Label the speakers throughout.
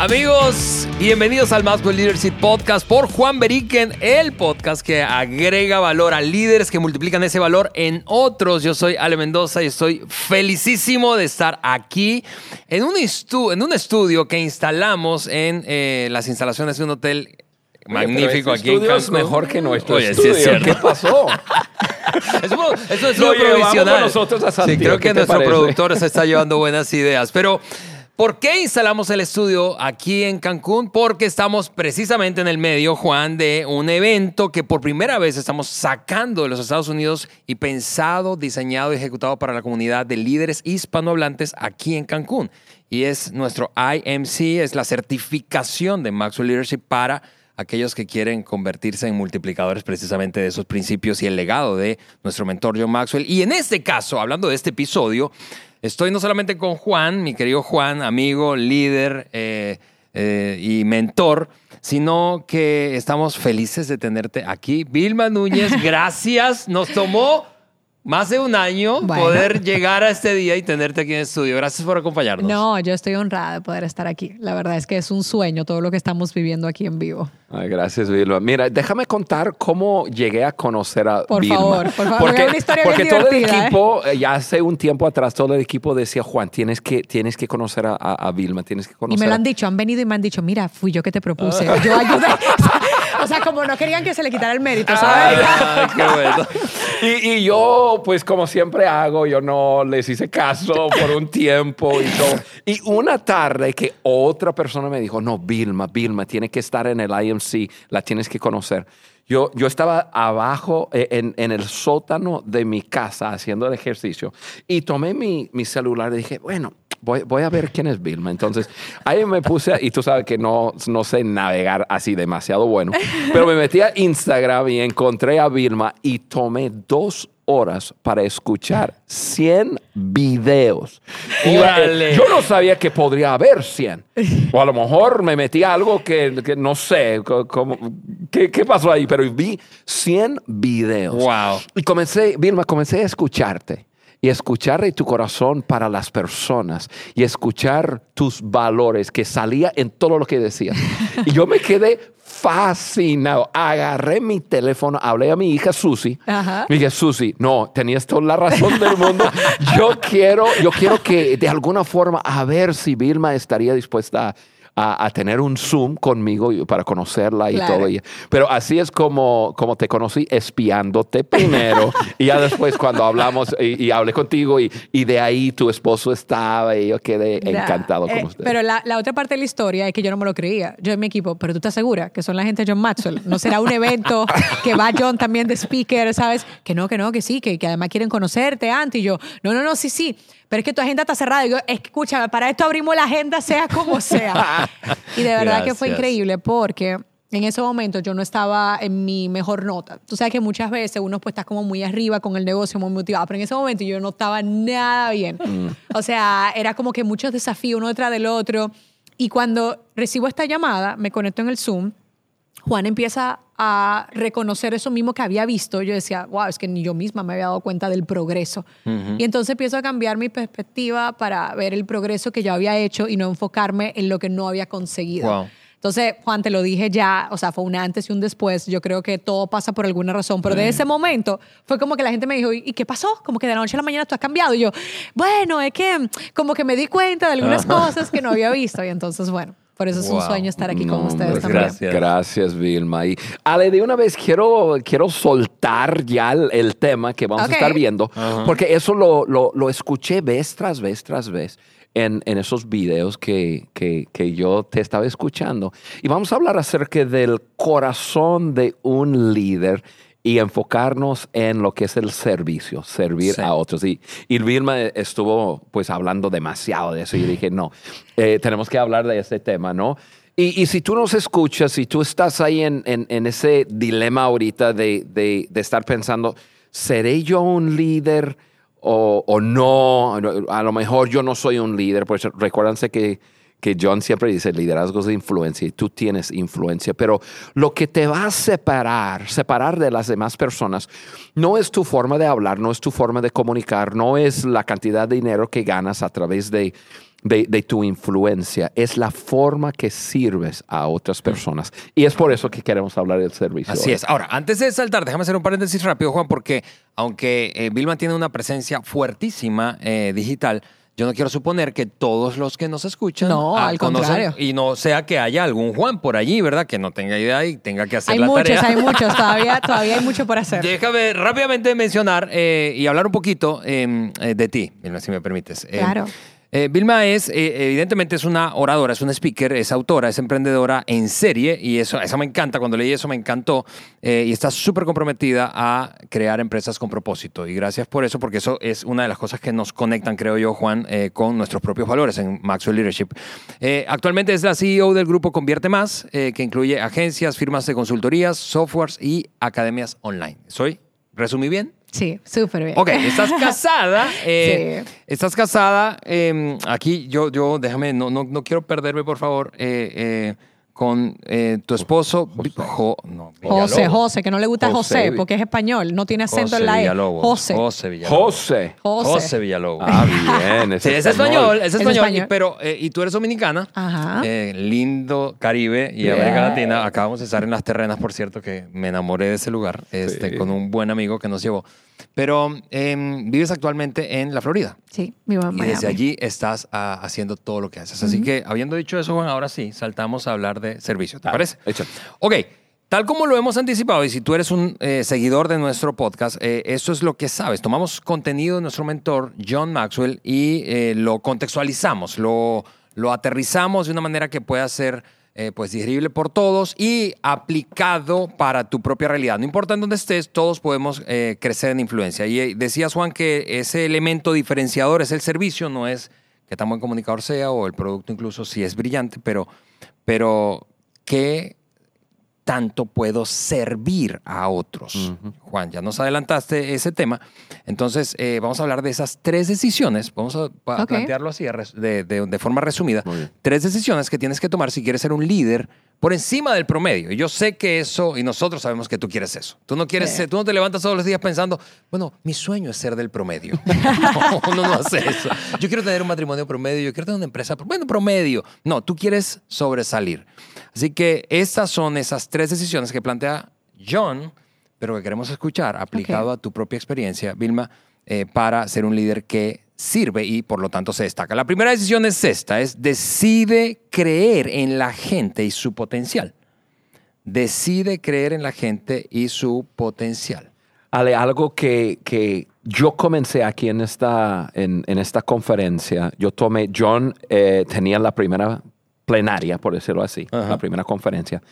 Speaker 1: Amigos, bienvenidos al Maxwell Leadership Podcast por Juan Beriken, el podcast que agrega valor a líderes que multiplican ese valor en otros. Yo soy Ale Mendoza y estoy felicísimo de estar aquí en un, en un estudio que instalamos en eh, las instalaciones de un hotel magnífico
Speaker 2: Oye,
Speaker 1: aquí en
Speaker 2: es mejor que nuestro
Speaker 1: Oye, sí
Speaker 2: estudio.
Speaker 1: es cierto.
Speaker 2: ¿Qué pasó?
Speaker 1: Eso, eso es
Speaker 2: Lo
Speaker 1: provisional.
Speaker 2: nosotros a
Speaker 1: sí, creo
Speaker 2: ¿qué
Speaker 1: que nuestro
Speaker 2: parece?
Speaker 1: productor se está llevando buenas ideas. Pero, ¿por qué instalamos el estudio aquí en Cancún? Porque estamos precisamente en el medio, Juan, de un evento que por primera vez estamos sacando de los Estados Unidos y pensado, diseñado y ejecutado para la comunidad de líderes hispanohablantes aquí en Cancún. Y es nuestro IMC, es la certificación de Maxwell Leadership para aquellos que quieren convertirse en multiplicadores precisamente de esos principios y el legado de nuestro mentor John Maxwell. Y en este caso, hablando de este episodio, estoy no solamente con Juan, mi querido Juan, amigo, líder eh, eh, y mentor, sino que estamos felices de tenerte aquí. Vilma Núñez, gracias. Nos tomó más de un año
Speaker 3: Bueno.
Speaker 1: poder llegar a este día y tenerte aquí en el estudio. Gracias por acompañarnos.
Speaker 3: No, yo estoy honrada de poder estar aquí. La verdad es que es un sueño todo lo que estamos viviendo aquí en vivo.
Speaker 2: Ay, gracias, Vilma. Mira, déjame contar cómo llegué a conocer a
Speaker 3: Por
Speaker 2: Vilma.
Speaker 3: favor, por favor,
Speaker 2: Porque,
Speaker 3: porque es una historia
Speaker 2: porque
Speaker 3: bien
Speaker 2: todo el
Speaker 3: ¿eh?
Speaker 2: equipo, eh, ya hace un tiempo atrás, todo el equipo decía, Juan, tienes que, tienes que conocer a, a- a Vilma, tienes que
Speaker 3: Y
Speaker 2: conocer
Speaker 3: me lo han dicho, han venido y me han dicho, mira, fui yo que te propuse. Yo ayudé. o sea, como no querían que se le quitara el mérito, ¿sabes?
Speaker 1: Ay, qué bueno.
Speaker 2: Y, y yo, pues como siempre hago, yo no les hice caso por un tiempo y todo. Y una tarde que otra persona me dijo, no, Vilma, Vilma, tiene que estar en el IMC, la tienes que conocer. Yo, yo estaba abajo eh, en, en el sótano de mi casa haciendo el ejercicio y tomé mi, mi celular y dije, bueno, voy, voy a ver quién es Vilma. Entonces ahí me puse, y tú sabes que no, no sé navegar así demasiado bueno, pero me metí a Instagram y encontré a Vilma y tomé dos horas para escuchar 100 videos. Y, eh, yo no sabía que podría haber 100. O a lo mejor me metí a algo que, que no sé cómo- qué, qué pasó ahí, pero vi 100 videos.
Speaker 1: Wow.
Speaker 2: Y comencé, Vilma, comencé a escucharte y escuchar de tu corazón para las personas y escuchar tus valores que salía en todo lo que decías. Y yo me quedé fascinado. Agarré mi teléfono, hablé a mi hija Susi.
Speaker 3: Ajá.
Speaker 2: Y dije, Susi, no, tenías toda la razón del mundo. Yo quiero, yo quiero que de alguna forma, a ver si Vilma estaría dispuesta a, a- a tener un Zoom conmigo para conocerla y
Speaker 3: Claro.
Speaker 2: todo. Y- Pero así es como, como te conocí, espiándote primero. y ya después cuando hablamos y, y hablé contigo y, y de ahí tu esposo estaba y yo quedé encantado
Speaker 3: Eh,
Speaker 2: con usted.
Speaker 3: Pero la, la otra parte de la historia es que yo no me lo creía. Yo en mi equipo, pero tú estás segura que son la gente de John Maxwell. No será un evento que va John también de speaker, ¿sabes? Que no, que no, que sí, que, que además quieren conocerte antes. Y yo, no, no, no, sí, sí. Pero es que tu agenda está cerrada. Y yo, escúchame, para esto abrimos la agenda, sea como sea. Y de verdad que fue increíble porque en ese momento yo no estaba en mi mejor nota. Tú sabes que muchas veces uno pues está como muy arriba con el negocio, muy motivado, pero en ese momento yo no estaba nada bien. O sea, era como que muchos desafíos uno detrás del otro. Y cuando recibo esta llamada, me conecto en el Zoom, Juan empieza a reconocer eso mismo que había visto. Yo decía, wow, es que ni yo misma me había dado cuenta del progreso. Y entonces empiezo a cambiar mi perspectiva para ver el progreso que yo había hecho y no enfocarme en lo que no había conseguido.
Speaker 1: Wow.
Speaker 3: Entonces, Juan, te lo dije ya, o sea, fue un antes y un después. Yo creo que todo pasa por alguna razón, pero de ese momento fue como que la gente me dijo, ¿y qué pasó? Como que de la noche a la mañana tú has cambiado. Y yo, bueno, es que como que me di cuenta de algunas cosas que no había visto. Y entonces, bueno, por eso es un sueño estar aquí con ustedes también.
Speaker 1: gracias.
Speaker 2: Gracias, Vilma. Y Ale, de una vez quiero, quiero soltar ya el, el tema que vamos
Speaker 3: Ok.
Speaker 2: a estar viendo, porque eso lo, lo, lo escuché vez tras vez tras vez en, en esos videos que, que, que yo te estaba escuchando. Y vamos a hablar acerca del corazón de un líder y enfocarnos en lo que es el servicio, servir
Speaker 1: Sí.
Speaker 2: a otros. Y, y Vilma estuvo pues hablando demasiado de eso y dije, no, eh, tenemos que hablar de este tema, ¿no? Y, y si tú nos escuchas, si tú estás ahí en, en- en ese dilema ahorita de, de- de estar pensando, ¿seré yo un líder o, o no? A lo mejor yo no soy un líder, pues recuérdense que, que John siempre dice liderazgos de influencia y tú tienes influencia, pero lo que te va a separar, separar de las demás personas, no es tu forma de hablar, no es tu forma de comunicar, no es la cantidad de dinero que ganas a través de de, de tu influencia, es la forma que sirves a otras personas. Y es por eso que queremos hablar del servicio.
Speaker 1: Así
Speaker 2: hoy.
Speaker 1: es. Ahora, antes de saltar, déjame hacer un paréntesis rápido, Juan, porque aunque eh, Vilma tiene una presencia fuertísima eh, digital, yo no quiero suponer que todos los que nos escuchan
Speaker 3: No,
Speaker 1: ah,
Speaker 3: al
Speaker 1: conocen
Speaker 3: contrario.
Speaker 1: y no sea que haya algún Juan por allí, ¿verdad? Que no tenga idea y tenga que hacer
Speaker 3: Hay
Speaker 1: la
Speaker 3: muchos,
Speaker 1: tarea.
Speaker 3: hay muchos. Todavía, todavía hay mucho por hacer.
Speaker 1: Déjame rápidamente mencionar eh, y hablar un poquito eh, eh, de ti, si me permites. Eh,
Speaker 3: Claro.
Speaker 1: eh, Vilma es, eh, evidentemente, es una oradora, es una speaker, es autora, es emprendedora en serie y eso, eso me encanta. Cuando leí eso me encantó eh, y está súper comprometida a crear empresas con propósito. Y gracias por eso, porque eso es una de las cosas que nos conectan, creo yo, Juan, eh, con nuestros propios valores en Maxwell Leadership. Eh, actualmente es la CEO del grupo Convierte Más, eh, que incluye agencias, firmas de consultorías, softwares y academias online. ¿Soy? ¿Resumí bien?
Speaker 3: Sí, súper bien.
Speaker 1: Ok, estás casada. eh,
Speaker 3: Sí.
Speaker 1: Estás casada. eh, aquí yo, yo, déjame, no, no, no quiero perderme, por favor, eh, eh, con eh, tu esposo. Jo- no,
Speaker 3: José. José, que no le gusta
Speaker 2: José.
Speaker 3: José, porque es español, no tiene acento
Speaker 1: José
Speaker 3: en la E.
Speaker 1: Villalobos.
Speaker 3: José.
Speaker 1: José Villalobos.
Speaker 2: José.
Speaker 3: José.
Speaker 1: José Villalobos.
Speaker 2: Ah, bien.
Speaker 1: Sí, es español, es
Speaker 3: Es
Speaker 1: español, y- pero eh, y tú eres dominicana,
Speaker 3: Ajá.
Speaker 1: Eh, lindo Caribe y América Latina. Acabamos de estar en las terrenas, por cierto, que me enamoré de ese lugar, este,
Speaker 2: Sí.
Speaker 1: con un buen amigo que nos llevó. Pero em, vives actualmente en la Florida.
Speaker 3: Sí, vivo en
Speaker 1: Y
Speaker 3: Miami.
Speaker 1: desde allí estás ah, haciendo todo lo que haces. Así que, habiendo dicho eso, Juan, ahora sí, saltamos a hablar de servicio. ¿Te parece?
Speaker 2: échale.
Speaker 1: Ok. Tal como lo hemos anticipado, y si tú eres un eh, seguidor de nuestro podcast, eh, eso es lo que sabes. Tomamos contenido de nuestro mentor, John Maxwell, y eh, lo contextualizamos, lo, lo aterrizamos de una manera que pueda ser eh, pues, digerible por todos y aplicado para tu propia realidad. No importa en dónde estés, todos podemos eh, crecer en influencia. Y eh, decías, Juan, que ese elemento diferenciador es el servicio, no es que tan buen comunicador sea o el producto incluso si es brillante, pero, pero ¿qué tanto puedo servir a otros? Juan, ya nos adelantaste ese tema. Entonces, eh, vamos a hablar de esas tres decisiones. Vamos a, pa-
Speaker 3: Ok.
Speaker 1: plantearlo así, de, de- de forma resumida. Tres decisiones que tienes que tomar si quieres ser un líder por encima del promedio. Y yo sé que eso, y nosotros sabemos que tú quieres eso. Tú no quieres ser- tú no te levantas todos los días pensando, bueno, mi sueño es ser del promedio. no, uno no hace eso. Yo quiero tener un matrimonio promedio, yo quiero tener una empresa, bueno, promedio. No, tú quieres sobresalir. Así que estas son esas tres decisiones que plantea John, pero que queremos escuchar aplicado a tu propia experiencia, Vilma, eh, para ser un líder que sirve y por lo tanto se destaca. La primera decisión es esta, es decide creer en la gente y su potencial. Decide creer en la gente y su potencial.
Speaker 2: Ale, algo que, que yo comencé aquí en esta, en, en esta conferencia, yo tomé, John eh, tenía la primera plenaria, por decirlo así,
Speaker 1: Ajá.
Speaker 2: la primera conferencia,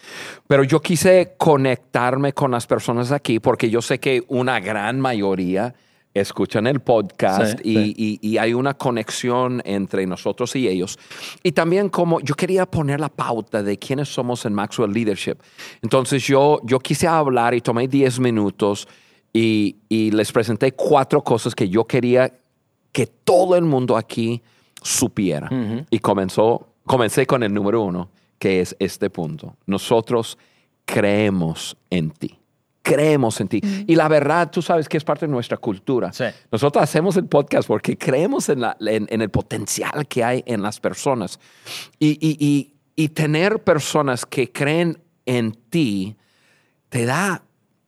Speaker 2: pero yo quise conectarme con las personas aquí porque yo sé que una gran mayoría escuchan el podcast
Speaker 1: Sí,
Speaker 2: y,
Speaker 1: sí.
Speaker 2: y- y hay una conexión entre nosotros y ellos. Y también como yo quería poner la pauta de quiénes somos en Maxwell Leadership. Entonces yo, yo quise hablar y tomé 10 minutos y, y les presenté cuatro cosas que yo quería que todo el mundo aquí supiera. Y comenzó, comencé con el número uno, que es este punto. Nosotros creemos en ti. Creemos en ti. Y la verdad, tú sabes que es parte de nuestra cultura.
Speaker 1: Sí.
Speaker 2: Nosotros hacemos el podcast porque creemos en, la- en- en el potencial que hay en las personas. Y, y- y- y tener personas que creen en ti te da,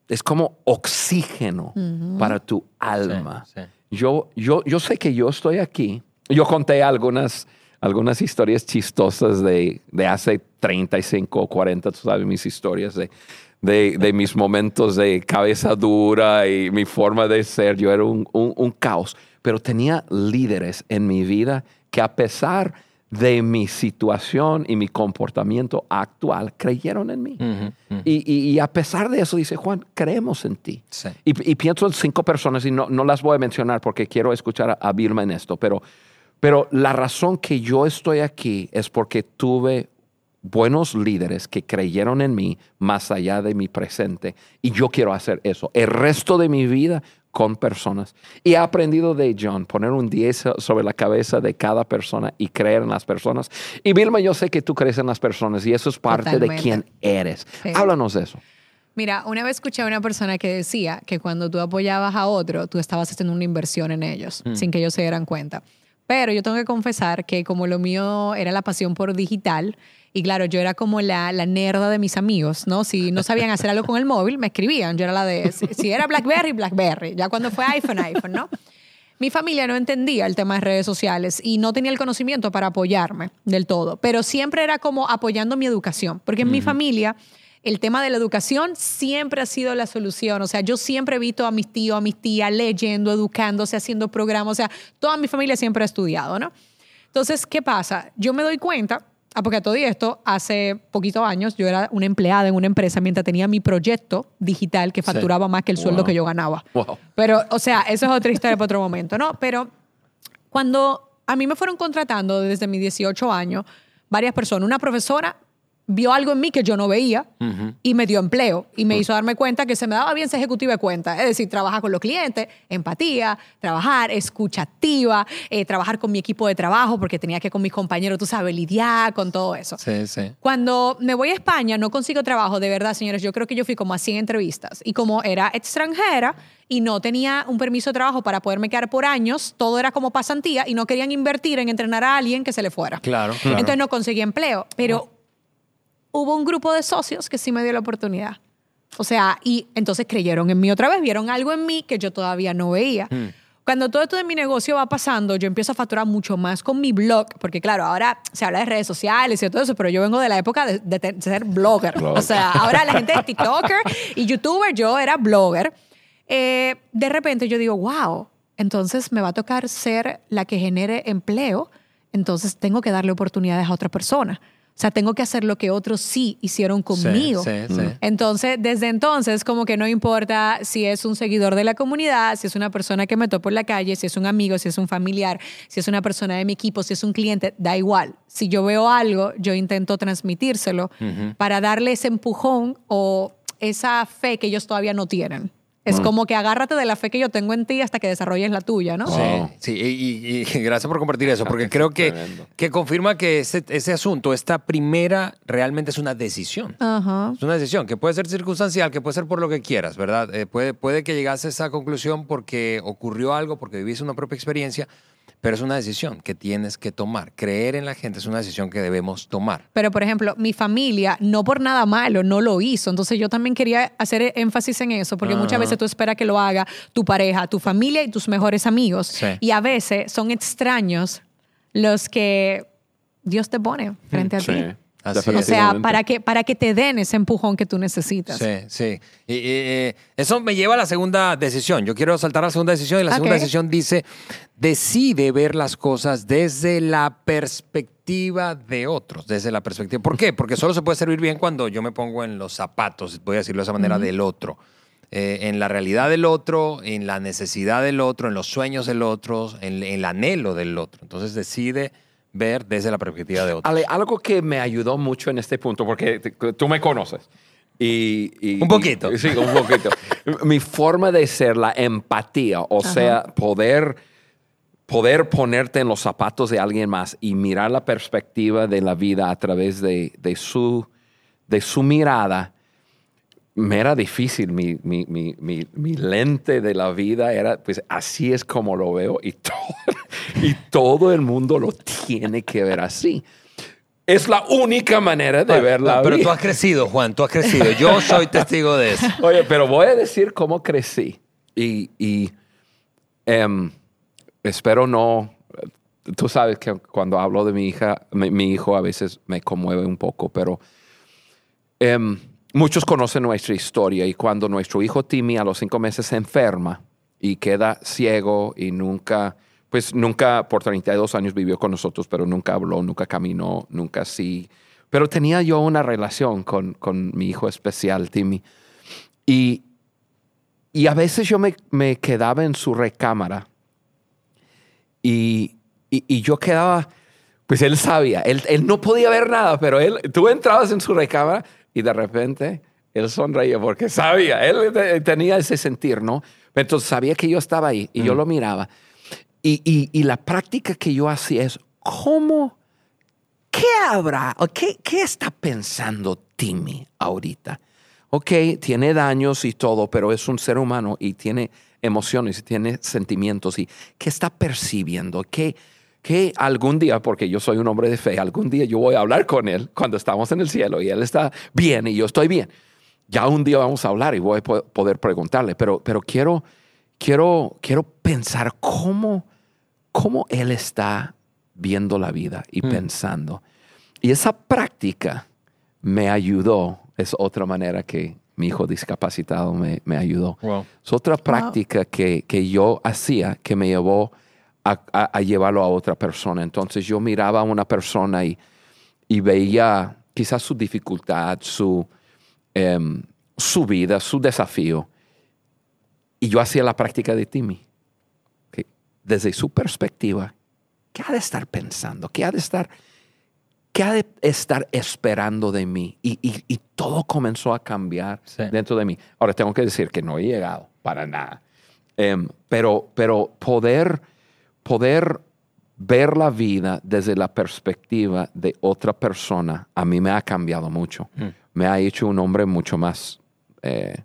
Speaker 2: es como oxígeno para tu alma.
Speaker 1: Sí, sí.
Speaker 2: Yo, yo, yo sé que yo estoy aquí. Yo conté algunas, algunas historias chistosas de, de hace 35 o 40, tú sabes, mis historias de, de, de mis momentos de cabeza dura y mi forma de ser. Yo era un, un- un caos, pero tenía líderes en mi vida que a pesar de mi situación y mi comportamiento actual, creyeron en mí. Y, y- y a pesar de eso, dice Juan, creemos en ti.
Speaker 1: Sí.
Speaker 2: Y, y pienso en cinco personas y no, no las voy a mencionar porque quiero escuchar a, a Vilma en esto, pero, pero la razón que yo estoy aquí es porque tuve buenos líderes que creyeron en mí más allá de mi presente y yo quiero hacer eso el resto de mi vida con personas. Y he aprendido de John poner un 10 sobre la cabeza de cada persona y creer en las personas. Y Vilma, yo sé que tú crees en las personas y eso es parte de quién eres.
Speaker 3: Sí.
Speaker 2: Háblanos de eso.
Speaker 3: Mira, una vez escuché a una persona que decía que cuando tú apoyabas a otro, tú estabas haciendo una inversión en ellos, sin que ellos se dieran cuenta. Pero yo tengo que confesar que como lo mío era la pasión por digital, y claro, yo era como la, la nerda de mis amigos, ¿no? Si no sabían hacer algo con el móvil, me escribían. Yo era la de, si, si era BlackBerry, BlackBerry. Ya cuando fue iPhone, iPhone, ¿no? Mi familia no entendía el tema de redes sociales y no tenía el conocimiento para apoyarme del todo, pero siempre era como apoyando mi educación, porque en mi familia el tema de la educación siempre ha sido la solución. O sea, yo siempre he visto a mis tíos, a mis tías leyendo, educándose, haciendo programas. O sea, toda mi familia siempre ha estudiado, ¿no? Entonces, ¿qué pasa? Yo me doy cuenta, ah, porque a todo esto, hace poquitos años yo era una empleada en una empresa mientras tenía mi proyecto digital que facturaba más que el sueldo que yo ganaba.
Speaker 2: Wow.
Speaker 3: Pero, o sea, eso es otra historia para otro momento, ¿no? Pero cuando a mí me fueron contratando desde mis 18 años, varias personas, una profesora vio algo en mí que yo no veía y me dio empleo y me hizo darme cuenta que se me daba bien ser ejecutiva de cuenta, es decir, trabajar con los clientes, empatía, trabajar, escucha activa, eh, trabajar con mi equipo de trabajo porque tenía que con mis compañeros, tú sabes, lidiar con todo eso.
Speaker 1: Sí, sí.
Speaker 3: Cuando me voy a España, no consigo trabajo, de verdad, señores. Yo creo que yo fui como a 100 entrevistas. Y como era extranjera y no tenía un permiso de trabajo para poderme quedar por años, todo era como pasantía y no querían invertir en entrenar a alguien que se le fuera.
Speaker 1: Claro, claro.
Speaker 3: Entonces no conseguí empleo. Pero hubo un grupo de socios que sí me dio la oportunidad. O sea, y entonces creyeron en mí otra vez, vieron algo en mí que yo todavía no veía.
Speaker 1: Hmm.
Speaker 3: Cuando todo esto de mi negocio va pasando, yo empiezo a facturar mucho más con mi blog, porque claro, ahora se habla de redes sociales y todo eso, pero yo vengo de la época de, de te- de ser blogger. O sea, ahora la gente es TikToker y YouTuber, yo era blogger. Eh, de repente yo digo, wow, entonces me va a tocar ser la que genere empleo, entonces tengo que darle oportunidades a otra persona. O sea, tengo que hacer lo que otros sí hicieron conmigo.
Speaker 1: Sí, sí, sí.
Speaker 3: Entonces, desde entonces, como que no importa si es un seguidor de la comunidad, si es una persona que me topo en la calle, si es un amigo, si es un familiar, si es una persona de mi equipo, si es un cliente, da igual. Si yo veo algo, yo intento transmitírselo para darle ese empujón o esa fe que ellos todavía no tienen. Es como que agárrate de la fe que yo tengo en ti hasta que desarrolles la tuya, ¿no?
Speaker 1: Sí,
Speaker 2: Wow.
Speaker 1: sí, y, y- y gracias por compartir eso, porque creo que, que confirma que ese, ese asunto, esta primera, realmente es una decisión.
Speaker 3: Ajá.
Speaker 1: Es una decisión que puede ser circunstancial, que puede ser por lo que quieras, ¿verdad? Eh, puede, puede que llegase a esa conclusión porque ocurrió algo, porque viviste una propia experiencia, pero es una decisión que tienes que tomar. Creer en la gente es una decisión que debemos tomar.
Speaker 3: Pero, por ejemplo, mi familia, no por nada malo, no lo hizo. Entonces, yo también quería hacer énfasis en eso, porque muchas veces tú esperas que lo haga tu pareja, tu familia y tus mejores amigos.
Speaker 1: Sí.
Speaker 3: Y a veces son extraños los que Dios te pone frente a
Speaker 2: Sí.
Speaker 3: ti.
Speaker 1: Así
Speaker 3: O sea, para que, para que te den ese empujón que tú necesitas.
Speaker 1: Sí, sí. Y, y, eh, eso me lleva a la segunda decisión. Yo quiero saltar a la segunda decisión y la segunda decisión dice, decide ver las cosas desde la perspectiva de otros, desde la perspectiva. ¿Por qué? Porque solo se puede servir bien cuando yo me pongo en los zapatos, voy a decirlo de esa manera, del otro. Eh, en la realidad del otro, en la necesidad del otro, en los sueños del otro, en, en el anhelo del otro. Entonces decide ver desde la perspectiva de otro.
Speaker 2: Ale, algo que me ayudó mucho en este punto, porque tú me conoces. Y, y-
Speaker 1: Un poquito.
Speaker 2: y- sí, un poquito. Mi forma de ser, la empatía, o sea, poder, poder ponerte en los zapatos de alguien más y mirar la perspectiva de la vida a través de, de su, de su mirada, me era difícil. Mi, mi, mi, mi, lente de la vida era, pues así es como lo veo y todo, y todo el mundo lo tiene que ver así. Es la única manera de ver la
Speaker 1: Pero tú has crecido, Juan, tú has crecido. Yo soy testigo de eso.
Speaker 2: Oye, pero voy a decir cómo crecí. Y, y, em, espero no. Tú sabes que cuando hablo de mi hija, mi, mi hijo a veces me conmueve un poco, pero em, muchos conocen nuestra historia y cuando nuestro hijo Timmy a los cinco meses se enferma y queda ciego y nunca, pues nunca por 32 años vivió con nosotros, pero nunca habló, nunca caminó, nunca sí. Pero tenía yo una relación con, con mi hijo especial, Timmy. Y, y a veces yo me, me quedaba en su recámara y, y, y yo quedaba, pues él sabía, él, él no podía ver nada, pero él, tú entrabas en su recámara y de repente él sonreía porque sabía, él te- tenía ese sentir, ¿no? Entonces sabía que yo estaba ahí y yo lo miraba. Y, y, y la práctica que yo hacía es, ¿cómo? ¿Qué habrá? o ¿Qué, qué está pensando Timmy ahorita? Ok, tiene daños y todo, pero es un ser humano y tiene emociones y tiene sentimientos. ¿Y qué está percibiendo? ¿Qué, qué que algún día, porque yo soy un hombre de fe, algún día yo voy a hablar con él cuando estamos en el cielo y él está bien y yo estoy bien. Ya un día vamos a hablar y voy a po- poder preguntarle, pero, pero quiero, quiero, quiero pensar cómo, cómo él está viendo la vida y pensando. Y esa práctica me ayudó, es otra manera que mi hijo discapacitado me, me ayudó.
Speaker 1: Wow.
Speaker 2: Es otra práctica que, que yo hacía que me llevó a, a- a llevarlo a otra persona. Entonces yo miraba a una persona y, y veía quizás su dificultad, su, em, su vida, su desafío. Y yo hacía la práctica de Timmy. que Desde su perspectiva, ¿qué ha de estar pensando? ¿Qué ha de estar, qué ha de estar esperando de mí? Y, y- y todo comenzó a cambiar
Speaker 1: Sí.
Speaker 2: dentro de mí. Ahora tengo que decir que no he llegado para nada. Em, pero, pero poder, poder ver la vida desde la perspectiva de otra persona, a mí me ha cambiado mucho. Me ha hecho un hombre mucho más, eh,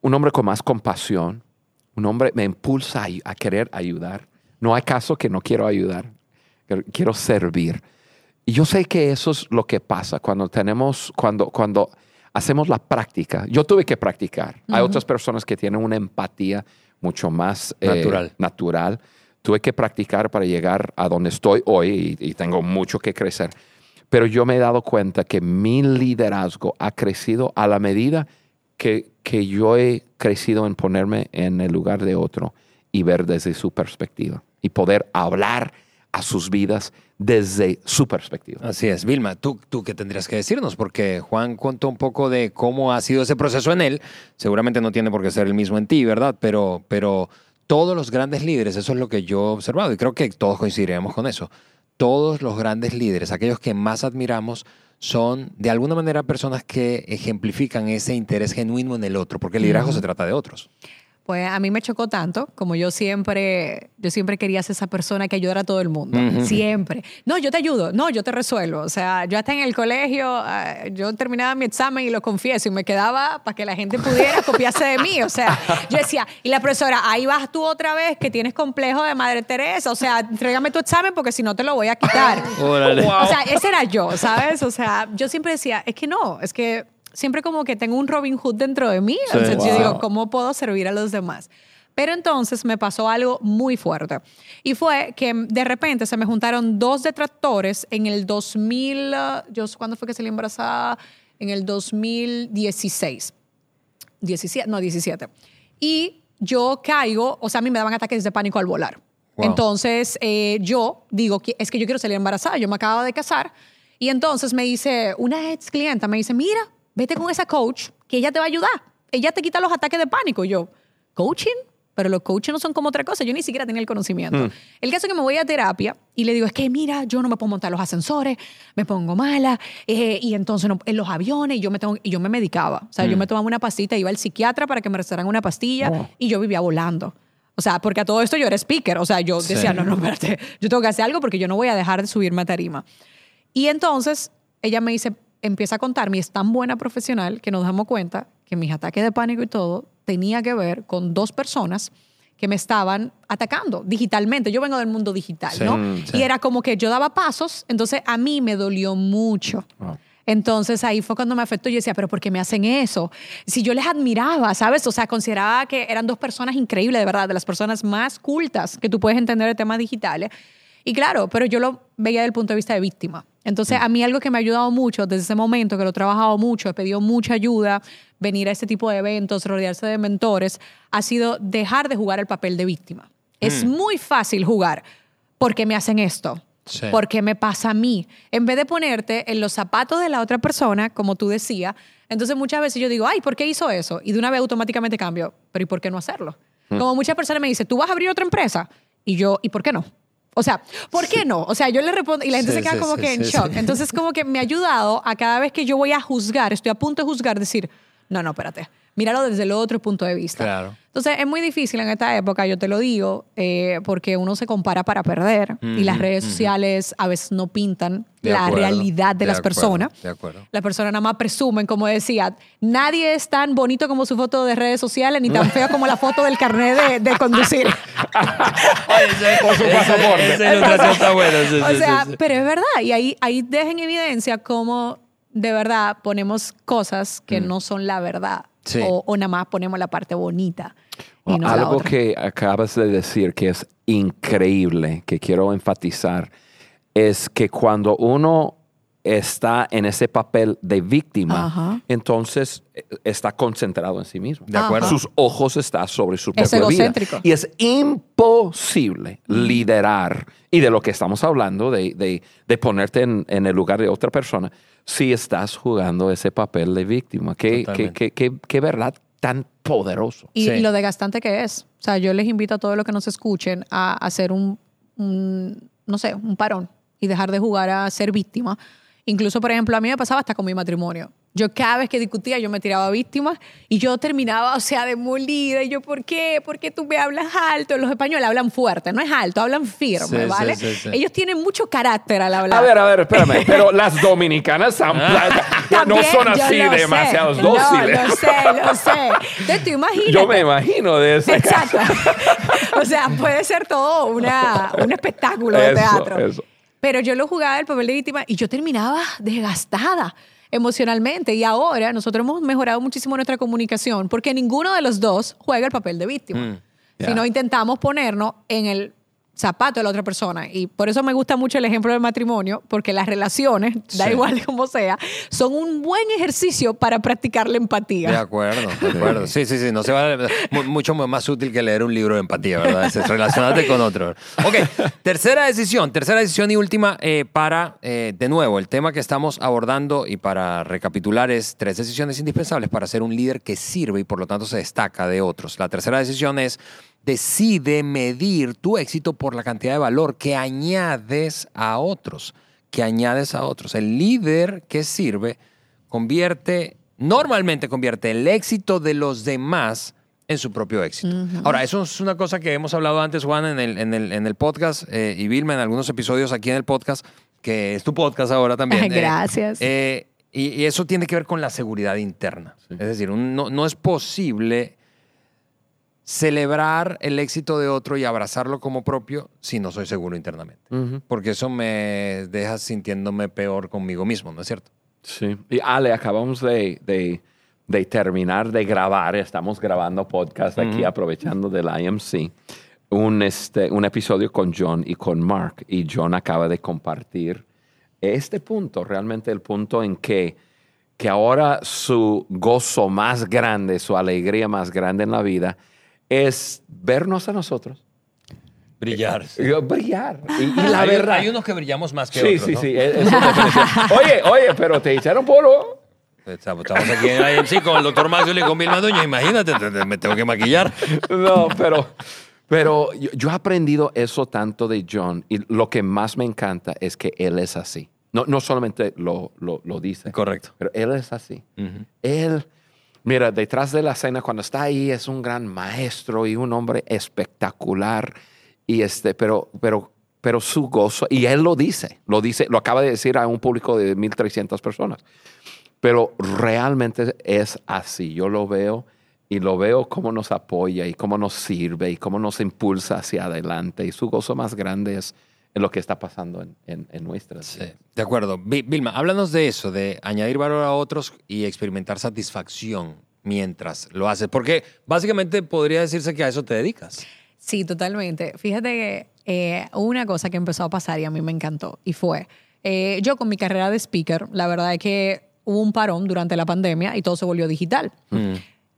Speaker 2: un hombre con más compasión, un hombre me impulsa a, a querer ayudar. No hay caso que no quiero ayudar, quiero- quiero servir. Y yo sé que eso es lo que pasa cuando tenemos, cuando, cuando hacemos la práctica. Yo tuve que practicar. Hay otras personas que tienen una empatía mucho más eh,
Speaker 1: Natural.
Speaker 2: natural. Tuve que practicar para llegar a donde estoy hoy y, y tengo mucho que crecer. Pero yo me he dado cuenta que mi liderazgo ha crecido a la medida que, que yo he crecido en ponerme en el lugar de otro y ver desde su perspectiva y poder hablar a sus vidas desde su perspectiva.
Speaker 1: Así es. Vilma, ¿tú, tú qué tendrías que decirnos? Porque Juan contó un poco de cómo ha sido ese proceso en él. Seguramente no tiene por qué ser el mismo en ti, ¿verdad? Pero, pero todos los grandes líderes, eso es lo que yo he observado y creo que todos coincidiremos con eso. Todos los grandes líderes, aquellos que más admiramos, son de alguna manera personas que ejemplifican ese interés genuino en el otro, porque el liderazgo se trata de otros.
Speaker 3: Pues a mí me chocó tanto, como yo siempre, yo siempre quería ser esa persona que ayudara a todo el mundo. Siempre. No, yo te ayudo. No, yo te resuelvo. O sea, yo hasta en el colegio, eh, yo terminaba mi examen y lo confieso y me quedaba para que la gente pudiera copiarse de mí. O sea, yo decía, y la profesora, ahí vas tú otra vez que tienes complejo de Madre Teresa. O sea, entrégame tu examen porque si no te lo voy a quitar.
Speaker 1: Órale.
Speaker 3: O sea, ese era yo, ¿sabes? O sea, yo siempre decía, es que no, es que siempre como que tengo un Robin Hood dentro de mí.
Speaker 1: Sí.
Speaker 3: Entonces yo
Speaker 2: Wow.
Speaker 3: digo, ¿cómo puedo servir a los demás? Pero entonces me pasó algo muy fuerte. Y fue que de repente se me juntaron dos detractores en el 2000, uh, yo, ¿cuándo fue que salí embarazada? En el 2016. 17, no, 17. Y yo caigo, o sea, a mí me daban ataques de pánico al volar.
Speaker 1: Wow.
Speaker 3: Entonces, eh, yo digo, que es que yo quiero salir embarazada, yo me acabo de casar. Y entonces me dice, una ex clienta me dice, mira, vete con esa coach, que ella te va a ayudar. Ella te quita los ataques de pánico. Y yo, ¿coaching? Pero los coaches no son como otra cosa. Yo ni siquiera tenía el conocimiento. El caso es que me voy a terapia y le digo, es que mira, yo no me puedo montar los ascensores, me pongo mala, eh, y entonces no- en los aviones, y yo me, tengo, y yo me medicaba. O sea, yo me tomaba una pastita, iba al psiquiatra para que me recetaran una pastilla y yo vivía volando. O sea, porque a todo esto yo era speaker. O sea, yo
Speaker 1: Sí.
Speaker 3: decía, no, no, espérate, yo tengo que hacer algo porque yo no voy a dejar de subirme a tarima. Y entonces ella me dice, empieza a contarme, y es tan buena profesional que nos damos cuenta que mis ataques de pánico y todo tenía que ver con dos personas que me estaban atacando digitalmente. Yo vengo del mundo digital,
Speaker 1: Sí,
Speaker 3: ¿no?
Speaker 1: sí.
Speaker 3: Y era como que yo daba pasos, entonces a mí me dolió mucho. Entonces ahí fue cuando me afectó. Yo decía, pero ¿por qué me hacen eso? Si yo les admiraba, ¿sabes? O sea, consideraba que eran dos personas increíbles, de verdad, de las personas más cultas que tú puedes entender de temas digitales. Y claro, pero yo lo veía desde el punto de vista de víctima. Entonces, a mí algo que me ha ayudado mucho desde ese momento, que lo he trabajado mucho, he pedido mucha ayuda, venir a este tipo de eventos, rodearse de mentores, ha sido dejar de jugar el papel de víctima. Es muy fácil jugar. ¿Por qué me hacen esto?
Speaker 1: Sí.
Speaker 3: ¿Por qué me pasa a mí? En vez de ponerte en los zapatos de la otra persona, como tú decías, entonces muchas veces yo digo, ay, ¿por qué hizo eso? Y de una vez automáticamente cambio, pero ¿y por qué no hacerlo? Como muchas personas me dicen, ¿tú vas a abrir otra empresa? Y yo, ¿y por qué no? O sea, ¿por qué no? O sea, yo le respondo y la gente
Speaker 1: Sí,
Speaker 3: se queda
Speaker 1: sí,
Speaker 3: como que en shock. Entonces, como que me ha ayudado a cada vez que yo voy a juzgar, estoy a punto de juzgar, decir, no, no, espérate. Míralo desde el otro punto de vista.
Speaker 1: Claro.
Speaker 3: Entonces es muy difícil en esta época, yo te lo digo, eh, porque uno se compara para perder y las redes
Speaker 1: ujú.
Speaker 3: sociales a veces no pintan
Speaker 1: De
Speaker 3: la
Speaker 1: acuerdo,
Speaker 3: realidad de,
Speaker 1: de
Speaker 3: las
Speaker 1: acuerdo,
Speaker 3: personas.
Speaker 1: de acuerdo.
Speaker 3: Las personas nada más presumen, como decía, nadie es tan bonito como su foto de redes sociales ni tan feo como la foto del carnet de, de conducir.
Speaker 1: Por
Speaker 2: su pasaporte.
Speaker 1: Esa ilustración está buena. sí,
Speaker 3: o sea,
Speaker 1: sí, sí.
Speaker 3: pero es verdad. Y ahí, ahí deja en evidencia cómo de verdad ponemos cosas que no son la verdad.
Speaker 1: Sí.
Speaker 3: O, o nada más ponemos la parte bonita. Y no la
Speaker 2: Algo
Speaker 3: otra.
Speaker 2: que acabas de decir que es increíble, que quiero enfatizar, es que cuando uno está en ese papel de víctima,
Speaker 3: Ajá.
Speaker 2: entonces eh, está concentrado en sí mismo.
Speaker 1: De acuerdo.
Speaker 2: Sus ojos están sobre su
Speaker 3: Es
Speaker 2: propia vida. Y es imposible liderar, y de lo que estamos hablando, de, de- de ponerte en, en el lugar de otra persona, si estás jugando ese papel de víctima. Qué, qué, qué, qué- qué verdad tan poderoso.
Speaker 3: Y,
Speaker 1: Sí.
Speaker 3: y lo desgastante que es. O sea, yo les invito a todos los que nos escuchen a hacer un, un, no sé, un parón y dejar de jugar a ser víctima. Incluso, por ejemplo, a mí me pasaba hasta con mi matrimonio. Yo cada vez que discutía, yo me tiraba víctima y yo terminaba, o sea, demolida. Y yo, ¿por qué? ¿Por qué tú me hablas alto? Los españoles hablan fuerte, no es alto, hablan firme,
Speaker 1: Sí,
Speaker 3: ¿vale?
Speaker 1: sí, sí.
Speaker 3: Ellos tienen mucho carácter al hablar.
Speaker 2: A ver, a ver, espérame. Pero las dominicanas son- no son
Speaker 3: yo
Speaker 2: así
Speaker 3: sé.
Speaker 2: demasiados
Speaker 3: No,
Speaker 2: dóciles.
Speaker 3: lo sé, lo sé. Entonces, tú imagínate.
Speaker 2: Yo me imagino de ese
Speaker 3: Exacto. o sea, puede ser todo una, un espectáculo de
Speaker 2: Eso,
Speaker 3: teatro.
Speaker 2: eso.
Speaker 3: Pero yo lo jugaba el papel de víctima y yo terminaba desgastada emocionalmente. Y ahora nosotros hemos mejorado muchísimo nuestra comunicación porque ninguno de los dos juega el papel de víctima.
Speaker 1: Mm,
Speaker 2: ya.
Speaker 3: Sino intentamos ponernos en el zapato de la otra persona. Y por eso me gusta mucho el ejemplo del matrimonio, porque las relaciones, da
Speaker 1: Sí.
Speaker 3: igual como sea, son un buen ejercicio para practicar la empatía.
Speaker 1: De acuerdo, de acuerdo. Sí, sí, sí. No se va mu- mucho más útil que leer un libro de empatía, ¿verdad? Es relacionarte con otro. Ok, tercera decisión, tercera decisión y última eh, para, eh, de nuevo, el tema que estamos abordando y para recapitular es tres decisiones indispensables para ser un líder que sirve y por lo tanto se destaca de otros. La tercera decisión es decide medir tu éxito por la cantidad de valor que añades a otros, que añades a otros. El líder que sirve convierte, normalmente convierte el éxito de los demás en su propio éxito. Ahora, eso es una cosa que hemos hablado antes, Juan, en el, en el, en el podcast, eh, y Vilma en algunos episodios aquí en el podcast, que es tu podcast ahora también.
Speaker 3: Ay,
Speaker 1: eh,
Speaker 3: gracias.
Speaker 1: eh, y, y eso tiene que ver con la seguridad interna. Es decir, un- no, no es posible celebrar el éxito de otro y abrazarlo como propio si no soy seguro internamente. Porque eso me deja sintiéndome peor conmigo mismo, ¿no es cierto?
Speaker 2: Sí. Y Ale, acabamos de, de- de terminar de grabar, estamos grabando podcast aquí aprovechando del IMC, un, este, un episodio con John y con Mark. Y John acaba de compartir este punto, realmente el punto en que, que ahora su gozo más grande, su alegría más grande en la vida es vernos a nosotros.
Speaker 1: Brillar.
Speaker 2: y Brillar. Y, y la
Speaker 1: hay,
Speaker 2: verdad.
Speaker 1: hay unos que brillamos más que
Speaker 2: Sí,
Speaker 1: otros.
Speaker 2: sí,
Speaker 1: ¿no?
Speaker 2: sí. una definición. Oye, oye, pero te echaron polvo.
Speaker 1: Estamos aquí en IMC con el doctor Maxwell y con Vilma Duño. Imagínate, te- te- me tengo que maquillar.
Speaker 2: No, pero, pero yo, yo he aprendido eso tanto de John y lo que más me encanta es que él es así. No, no solamente lo, lo, lo dice,
Speaker 1: Correcto.
Speaker 2: pero él es así.
Speaker 1: Ujú.
Speaker 2: Él, mira, detrás de la escena, cuando está ahí, es un gran maestro y un hombre espectacular. Y este, pero, pero, pero su gozo, y él lo dice, lo dice, lo acaba de decir a un público de 1.300 personas. Pero realmente es así. Yo lo veo y lo veo cómo nos apoya y cómo nos sirve y cómo nos impulsa hacia adelante. Y su gozo más grande es en lo que está pasando en, en, en nuestras
Speaker 1: Sí,
Speaker 2: vidas.
Speaker 1: de acuerdo. Vi- Vilma, háblanos de eso, de añadir valor a otros y experimentar satisfacción mientras lo haces. Porque básicamente podría decirse que a eso te dedicas.
Speaker 3: Sí, totalmente. Fíjate que eh, hubo una cosa que empezó a pasar y a mí me encantó y fue, eh, yo con mi carrera de speaker, la verdad es que hubo un parón durante la pandemia y todo se volvió digital.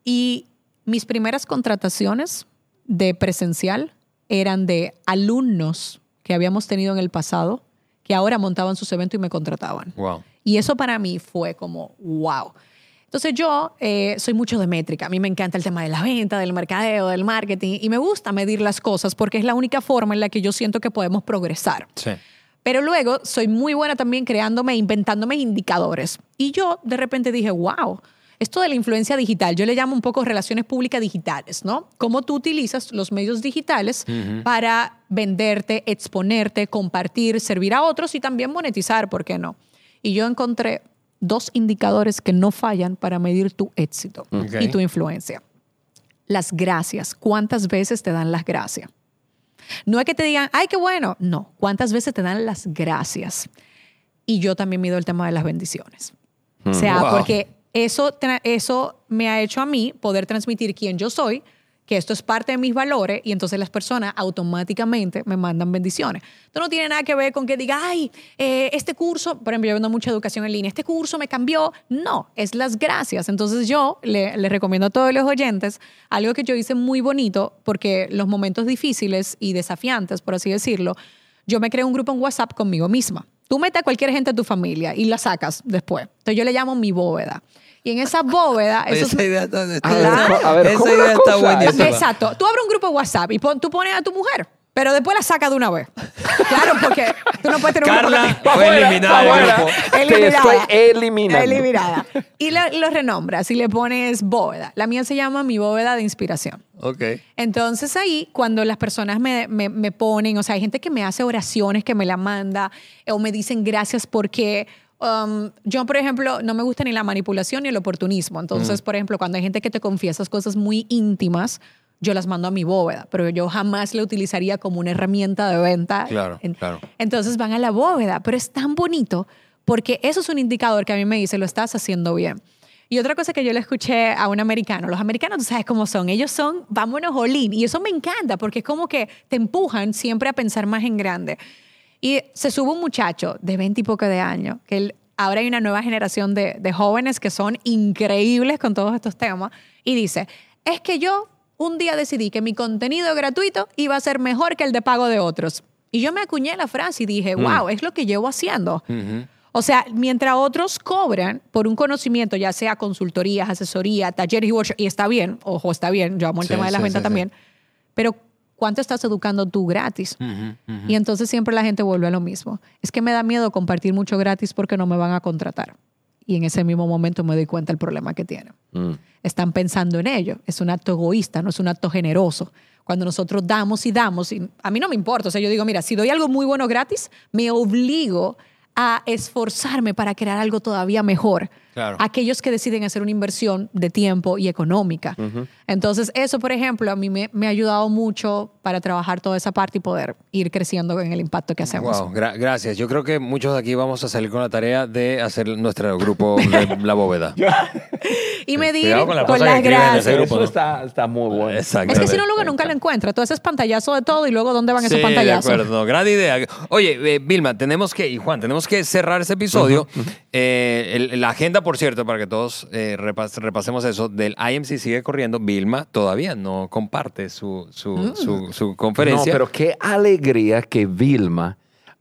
Speaker 3: Y mis primeras contrataciones de presencial eran de alumnos que habíamos tenido en el pasado que ahora montaban sus eventos y me contrataban.
Speaker 1: Wow.
Speaker 3: Y eso para mí fue como, wow. Entonces yo eh, soy mucho de métrica. A mí me encanta el tema de la venta, del mercadeo, del marketing y me gusta medir las cosas porque es la única forma en la que yo siento que podemos progresar.
Speaker 1: Sí.
Speaker 3: Pero luego soy muy buena también creándome, inventándome indicadores. Y yo de repente dije, wow, esto de la influencia digital, yo le llamo un poco relaciones públicas digitales, ¿no? Cómo tú utilizas los medios digitales para venderte, exponerte, compartir, servir a otros y también monetizar, ¿por qué no? Y yo encontré dos indicadores que no fallan para medir tu éxito y tu influencia. Las gracias. ¿Cuántas veces te dan las gracias? No es que te digan, ay, qué bueno. No. ¿Cuántas veces te dan las gracias? Y yo también mido el tema de las bendiciones. O sea,
Speaker 1: Wow.
Speaker 3: porque eso, eso me ha hecho a mí poder transmitir quién yo soy, que esto es parte de mis valores y entonces las personas automáticamente me mandan bendiciones. Esto no tiene nada que ver con que diga, ay, eh, este curso, por ejemplo, yo vendo mucha educación en línea, este curso me cambió. No, es las gracias. Entonces yo le, le recomiendo a todos los oyentes algo que yo hice muy bonito porque los momentos difíciles y desafiantes, por así decirlo, yo me creé un grupo en WhatsApp conmigo misma. Tú metes a cualquier gente de tu familia y la sacas después. Entonces yo le llamo mi bóveda. Y en esa bóveda,
Speaker 1: Oye,
Speaker 3: esos-
Speaker 1: esa idea está, está-
Speaker 3: Claro.
Speaker 2: A ver,
Speaker 1: esa
Speaker 2: ¿cómo
Speaker 1: idea
Speaker 2: una
Speaker 1: está
Speaker 2: cosa?
Speaker 1: buenísima.
Speaker 3: Exacto. Tú abres un grupo de WhatsApp y pon- tú pones a tu mujer, pero después la sacas de una vez. Claro, porque tú no puedes tener un
Speaker 1: Carla
Speaker 3: grupo
Speaker 2: Pa'
Speaker 1: fue eliminada del grupo.
Speaker 2: Te estoy eliminando.
Speaker 3: Eliminada. Y lo, lo renombras y le pones bóveda. La mía se llama mi bóveda de inspiración.
Speaker 1: Ok.
Speaker 3: Entonces ahí, cuando las personas me, me- me ponen, o sea, hay gente que me hace oraciones, que me la manda, o me dicen gracias porque um, yo, por ejemplo, no me gusta ni la manipulación ni el oportunismo.
Speaker 1: Mm.
Speaker 3: Entonces, por ejemplo, cuando hay gente que te confiesa cosas muy íntimas, yo las mando a mi bóveda, pero yo jamás la utilizaría como una herramienta de venta.
Speaker 1: Claro, claro.
Speaker 3: Entonces van a la bóveda, pero es tan bonito porque eso es un indicador que a mí me dice, lo estás haciendo bien. Y otra cosa que yo le escuché a un americano, los americanos, tú sabes cómo son, ellos son, vámonos, Olin, y eso me encanta porque es como que te empujan siempre a pensar más en grande. Y se sube un muchacho de 20 y poco de años, que él- ahora hay una nueva generación de, de jóvenes que son increíbles con todos estos temas, y dice, es que yo un día decidí que mi contenido gratuito iba a ser mejor que el de pago de otros. Y yo me acuñé la frase y dije, wow, es lo que llevo haciendo. O sea, mientras otros cobran por un conocimiento, ya sea consultorías, asesoría, talleres y workshops, y está bien, ojo, está bien, yo amo el
Speaker 1: Sí,
Speaker 3: tema de las
Speaker 1: sí,
Speaker 3: ventas
Speaker 1: sí,
Speaker 3: también, pero ¿cuánto estás educando tú gratis? Y entonces siempre la gente vuelve a lo mismo. Es que me da miedo compartir mucho gratis porque no me van a contratar. Y en ese mismo momento me doy cuenta del problema que tienen.
Speaker 2: Mm.
Speaker 3: Están pensando en ello. Es un acto egoísta, no es un acto generoso. Cuando nosotros damos y damos, y a mí no me importa. O sea, yo digo, mira, si doy algo muy bueno gratis, me obligo a esforzarme para crear algo todavía mejor.
Speaker 1: Claro.
Speaker 3: Aquellos que deciden hacer una inversión de tiempo y económica. Entonces, eso, por ejemplo, a mí me, me ha ayudado mucho para trabajar toda esa parte y poder ir creciendo en el impacto que hacemos.
Speaker 1: Wow, gra- gracias. Yo creo que muchos de aquí vamos a salir con la tarea de hacer nuestro grupo de La Bóveda.
Speaker 3: Y medir
Speaker 1: con la
Speaker 3: con las
Speaker 1: ese
Speaker 3: gracias.
Speaker 1: grupo,
Speaker 2: Eso está, está muy bueno.
Speaker 1: Exacto.
Speaker 3: Es que si no, luego nunca lo encuentra. Tú haces pantallazo de todo y luego ¿dónde van esos
Speaker 1: Sí, de
Speaker 3: pantallazos?
Speaker 1: acuerdo. Gran idea. Oye, eh, Vilma, tenemos que, y Juan, tenemos que cerrar este episodio. Eh, el- la agenda, por cierto, para que todos eh, repas- repasemos eso, del IMC sigue corriendo. Vilma todavía no comparte su, su,
Speaker 3: Mm.
Speaker 1: su, su
Speaker 2: No,
Speaker 1: conferencia.
Speaker 2: pero qué alegría que Vilma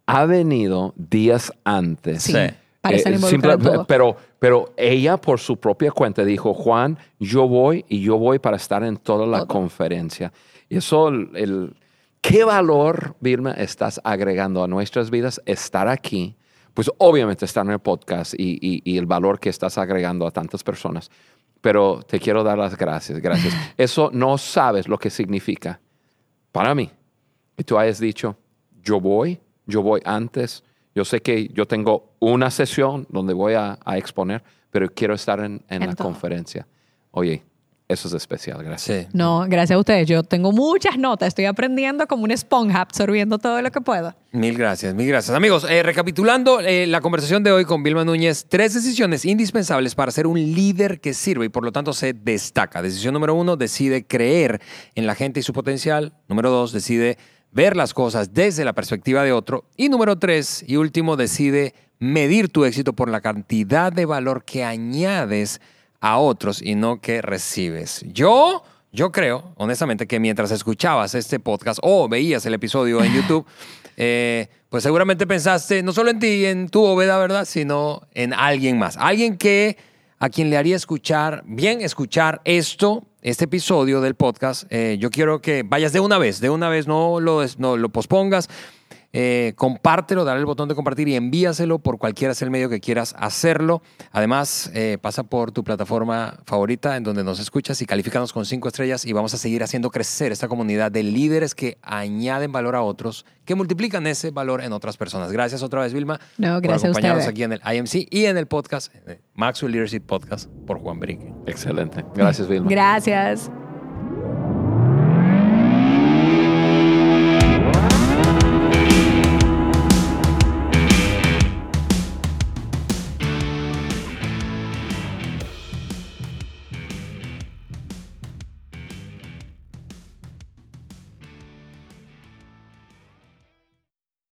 Speaker 2: ha venido días antes.
Speaker 3: Sí.
Speaker 1: Sí.
Speaker 3: Para
Speaker 2: Eh,
Speaker 3: involucrada en
Speaker 2: simple-
Speaker 3: todo.
Speaker 2: Pero, pero ella por su propia cuenta dijo, Juan, yo voy y yo voy para estar en toda la
Speaker 3: Todo.
Speaker 2: conferencia. Y eso, el, el- ¿qué valor, Vilma, estás agregando a nuestras vidas? Estar aquí, pues obviamente estar en el podcast y, y- y el valor que estás agregando a tantas personas. Pero te quiero dar las gracias, gracias. Eso no sabes lo que significa para mí. Y tú hayas dicho, yo voy, yo voy antes, yo sé que yo tengo una sesión donde voy a, a exponer, pero quiero estar en, en
Speaker 3: En
Speaker 2: la
Speaker 3: todo.
Speaker 2: conferencia. Oye, eso es especial, gracias.
Speaker 1: Sí.
Speaker 3: No, gracias a ustedes. Yo tengo muchas notas. Estoy aprendiendo como una esponja, absorbiendo todo lo que puedo.
Speaker 1: Mil gracias, mil gracias. Amigos, eh, recapitulando eh, la conversación de hoy con Vilma Núñez, tres decisiones indispensables para ser un líder que sirve y por lo tanto se destaca. Decisión número uno, decide creer en la gente y su potencial. Número dos, decide ver las cosas desde la perspectiva de otro. Y número tres, y último, decide medir tu éxito por la cantidad de valor que añades a otros y no que recibes. Yo, yo creo, honestamente, que mientras escuchabas este podcast o veías el episodio en YouTube, eh, pues seguramente pensaste no solo en ti, en tu bóveda, ¿verdad? Sino en alguien más. Alguien que a quien le haría escuchar, bien escuchar esto, este episodio del podcast. Eh, yo quiero que vayas de una vez, de una vez, no lo, no lo pospongas. Eh, compártelo, dale el botón de compartir y envíaselo por cualquiera sea el medio que quieras hacerlo. Además, eh, pasa por tu plataforma favorita en donde nos escuchas y califícanos con cinco estrellas y vamos a seguir haciendo crecer esta comunidad de líderes que añaden valor a otros, que multiplican ese valor en otras personas. Gracias otra vez, Vilma,
Speaker 3: No, gracias a
Speaker 1: por acompañarnos aquí en el IMC y en el podcast, Maxwell Leadership Podcast por Juan Brique.
Speaker 2: Excelente. Gracias, Vilma.
Speaker 3: Gracias.